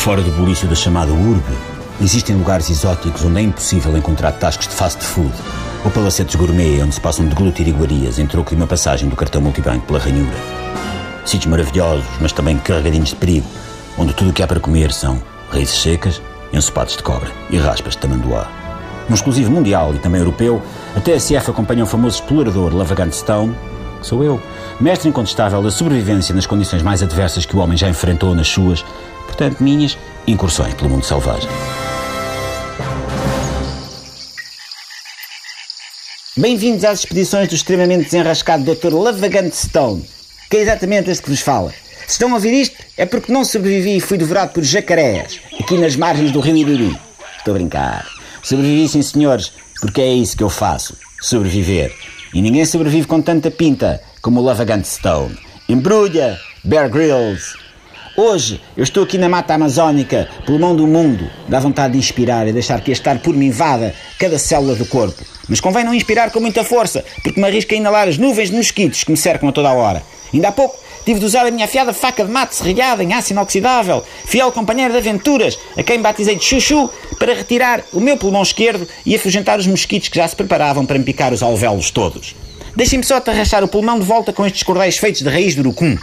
Fora do bulício da chamada urbe, existem lugares exóticos onde é impossível encontrar tascos de fast food ou palacetes gourmet onde se passam de glutir iguarias em troco de uma passagem do cartão multibanco pela ranhura. Sítios maravilhosos, mas também carregadinhos de perigo, onde tudo o que há para comer são raízes secas, ensopados de cobra e raspas de tamanduá. Num exclusivo mundial e também europeu, a TSF acompanha o famoso explorador Lavagante Stone, que sou eu, mestre incontestável da sobrevivência nas condições mais adversas que o homem já enfrentou nas suas, portanto, minhas incursões pelo mundo selvagem. Bem-vindos às expedições do extremamente desenrascado Dr. Lavagante Stone, que é exatamente este que vos fala. Se estão a ouvir isto, é porque não sobrevivi e fui devorado por jacarés, aqui nas margens do rio Iruri. Estou a brincar. Sobrevivi, sim, senhores, porque é isso que eu faço: sobreviver. E ninguém sobrevive com tanta pinta como o Lavagante Stone. Embrulha, Bear Grylls. Hoje eu estou aqui na mata amazónica, pulmão do mundo. Dá vontade de inspirar e deixar que este por me invada cada célula do corpo. Mas convém não inspirar com muita força, porque me arrisco a inalar as nuvens de mosquitos que me cercam a toda a hora. Ainda há pouco tive de usar a minha afiada faca de mate serrilhada em aço inoxidável, fiel companheiro de aventuras, a quem batizei de chuchu, para retirar o meu pulmão esquerdo e afugentar os mosquitos que já se preparavam para me picar os alvéolos todos. Deixem-me só atarrachar o pulmão de volta com estes cordéis feitos de raiz de urucum.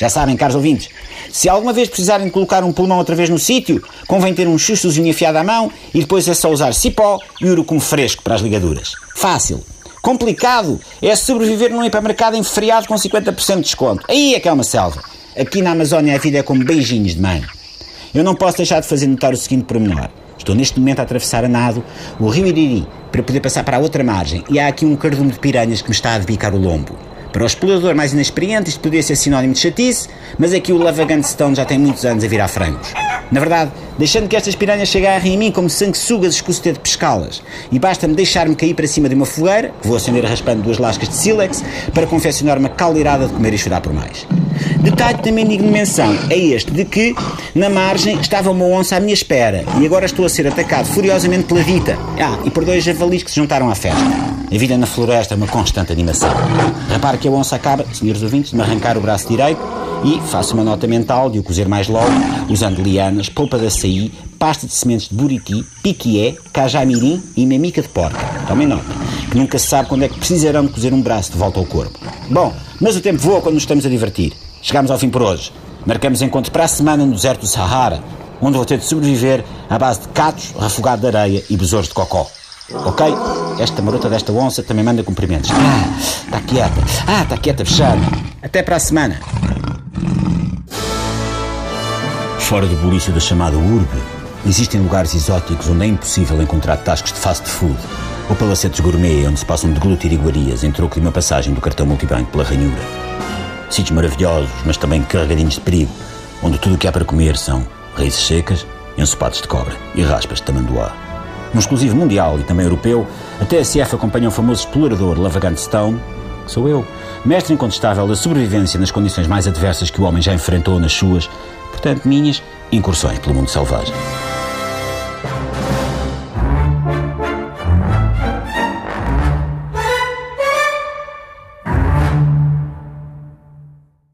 Já sabem, caros ouvintes, se alguma vez precisarem de colocar um pulmão outra vez no sítio, convém ter um chuchuzinho afiado à mão e depois é só usar cipó e urucum fresco para as ligaduras. Fácil. Complicado é sobreviver num hipermercado em com 50% de desconto. Aí é que é uma selva. Aqui na Amazónia a vida é como beijinhos de mãe. Eu não posso deixar de fazer notar o seguinte pormenor. Estou neste momento a atravessar a nado o rio Iriri para poder passar para a outra margem e há aqui um cardume de piranhas que me está a debicar o lombo. Para o explorador mais inexperiente, isto poderia ser sinónimo de chatice, mas aqui o Lavagante Stone já tem muitos anos a virar frangos. Na verdade, deixando que estas piranhas se agarrem em mim como sanguessugas, escuso ter de pescá-las. E basta-me deixar-me cair para cima de uma fogueira, que vou acender raspando duas lascas de sílex, para confeccionar uma caldeirada de comer e chorar por mais. Detalhe também digno de menção é este de que, na margem, estava uma onça à minha espera e agora estou a ser atacado furiosamente pela Vita. Ah, e por dois javalis que se juntaram à festa. A vida na floresta é uma constante animação. Repare que a onça acaba, senhores ouvintes, de me arrancar o braço direito e faço uma nota mental de o cozer mais logo, usando lianas, polpa de açaí, pasta de sementes de buriti, piquié, cajamirim e memica de porca. Tomem nota, que nunca se sabe quando é que precisarão de cozer um braço de volta ao corpo. Bom, mas o tempo voa quando nos estamos a divertir. Chegamos ao fim por hoje. Marcamos encontro para a semana no deserto do Sahara, onde vou ter de sobreviver à base de catos, refogado de areia e besouros de cocó. Ok? Esta marota desta onça também manda cumprimentos. Ah, está quieta. Ah, está quieta, fechada. Até para a semana. Fora do bulício da chamada urbe, existem lugares exóticos onde é impossível encontrar tascos de fast food ou palacetes gourmet onde se passam de glutir iguarias em troco de uma passagem do cartão multibanco pela ranhura. Sítios maravilhosos, mas também carregadinhos de perigo, onde tudo o que há para comer são raízes secas, ensopados de cobra e raspas de tamanduá. Num exclusivo mundial e também europeu, a TSF acompanha o famoso explorador Lavagante Stone, que sou eu, mestre incontestável da sobrevivência nas condições mais adversas que o homem já enfrentou nas suas, portanto, minhas incursões pelo mundo selvagem.